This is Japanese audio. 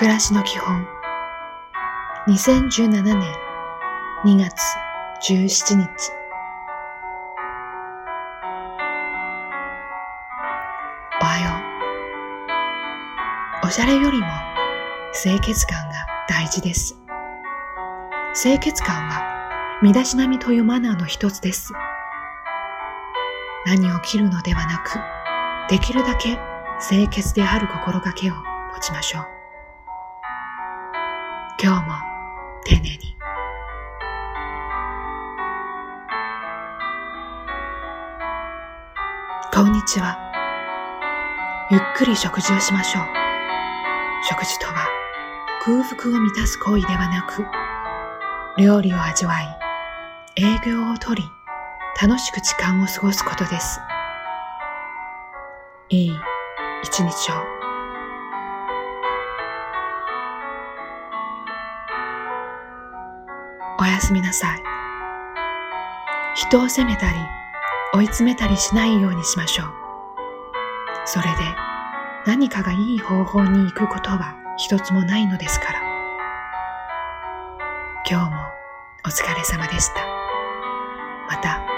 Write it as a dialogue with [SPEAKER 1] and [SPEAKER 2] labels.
[SPEAKER 1] 暮らしの基本。2017年2月17日。おはようおしゃれよりも清潔感が大事です。清潔感は身だしなみというマナーの一つです。何を切るのではなくできるだけ清潔である心がけを持ちましょう。今日も丁寧に。こんにちは。ゆっくり食事をしましょう。食事とは空腹を満たす行為ではなく、料理を味わい、営業をとり、楽しく時間を過ごすことです。いい一日を。おやすみなさい。人を責めたり追い詰めたりしないようにしましょう。それで何かがいい方法に行くことは一つもないのですから。今日もお疲れ様でした。また